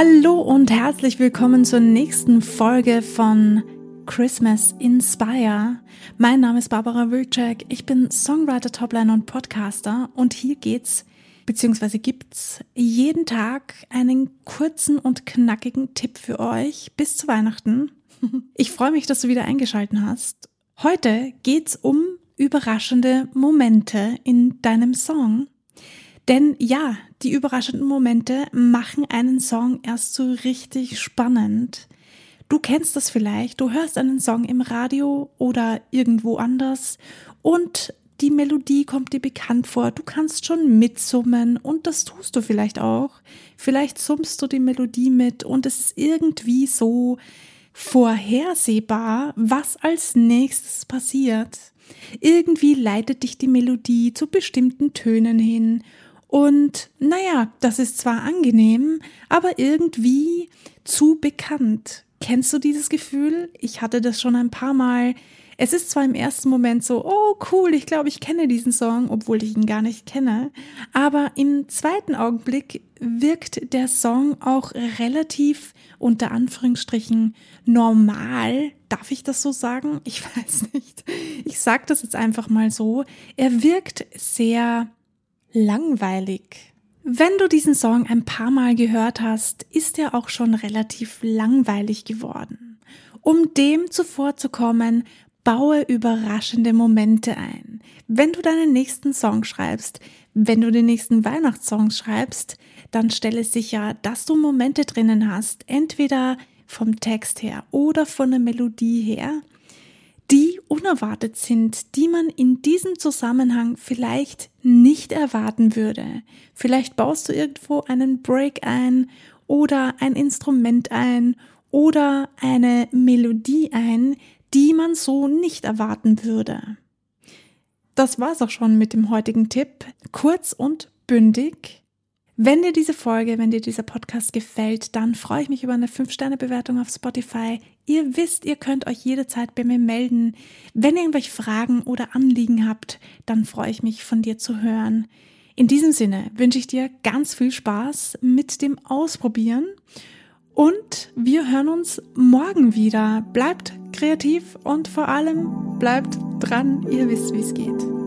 Hallo und herzlich willkommen zur nächsten Folge von Christmas Inspire. Mein Name ist Barbara Wilczek. Ich bin Songwriter, Topliner und Podcaster und hier geht's beziehungsweise gibt's jeden Tag einen kurzen und knackigen Tipp für euch bis zu Weihnachten. Ich freue mich, dass du wieder eingeschalten hast. Heute geht's um überraschende Momente in deinem Song. Denn ja, die überraschenden Momente machen einen Song erst so richtig spannend. Du kennst das vielleicht, du hörst einen Song im Radio oder irgendwo anders und die Melodie kommt dir bekannt vor, du kannst schon mitsummen und das tust du vielleicht auch. Vielleicht summst du die Melodie mit und es ist irgendwie so vorhersehbar, was als nächstes passiert. Irgendwie leitet dich die Melodie zu bestimmten Tönen hin und naja, das ist zwar angenehm, aber irgendwie zu bekannt. Kennst du dieses Gefühl? Ich hatte das schon ein paar Mal. Es ist zwar im ersten Moment so, oh cool, ich glaube, ich kenne diesen Song, obwohl ich ihn gar nicht kenne, aber im zweiten Augenblick wirkt der Song auch relativ unter Anführungsstrichen normal. Darf ich das so sagen? Ich weiß nicht. Ich sage das jetzt einfach mal so. Er wirkt sehr langweilig. Wenn du diesen Song ein paar Mal gehört hast, ist er auch schon relativ langweilig geworden. Um dem zuvorzukommen, baue überraschende Momente ein. Wenn du deinen nächsten Song schreibst, wenn du den nächsten Weihnachtssong schreibst, dann stelle sicher, dass du Momente drinnen hast, entweder vom Text her oder von der Melodie her, die unerwartet sind, die man in diesem Zusammenhang vielleicht nicht erwarten würde. Vielleicht baust du irgendwo einen Break ein oder ein Instrument ein oder eine Melodie ein, die man so nicht erwarten würde. Das war's auch schon mit dem heutigen Tipp. Kurz und bündig. Wenn dir diese Folge, wenn dir dieser Podcast gefällt, dann freue ich mich über eine 5-Sterne-Bewertung auf Spotify. Ihr wisst, ihr könnt euch jederzeit bei mir melden. Wenn ihr irgendwelche Fragen oder Anliegen habt, dann freue ich mich von dir zu hören. In diesem Sinne wünsche ich dir ganz viel Spaß mit dem Ausprobieren und wir hören uns morgen wieder. Bleibt kreativ und vor allem bleibt dran, ihr wisst, wie es geht.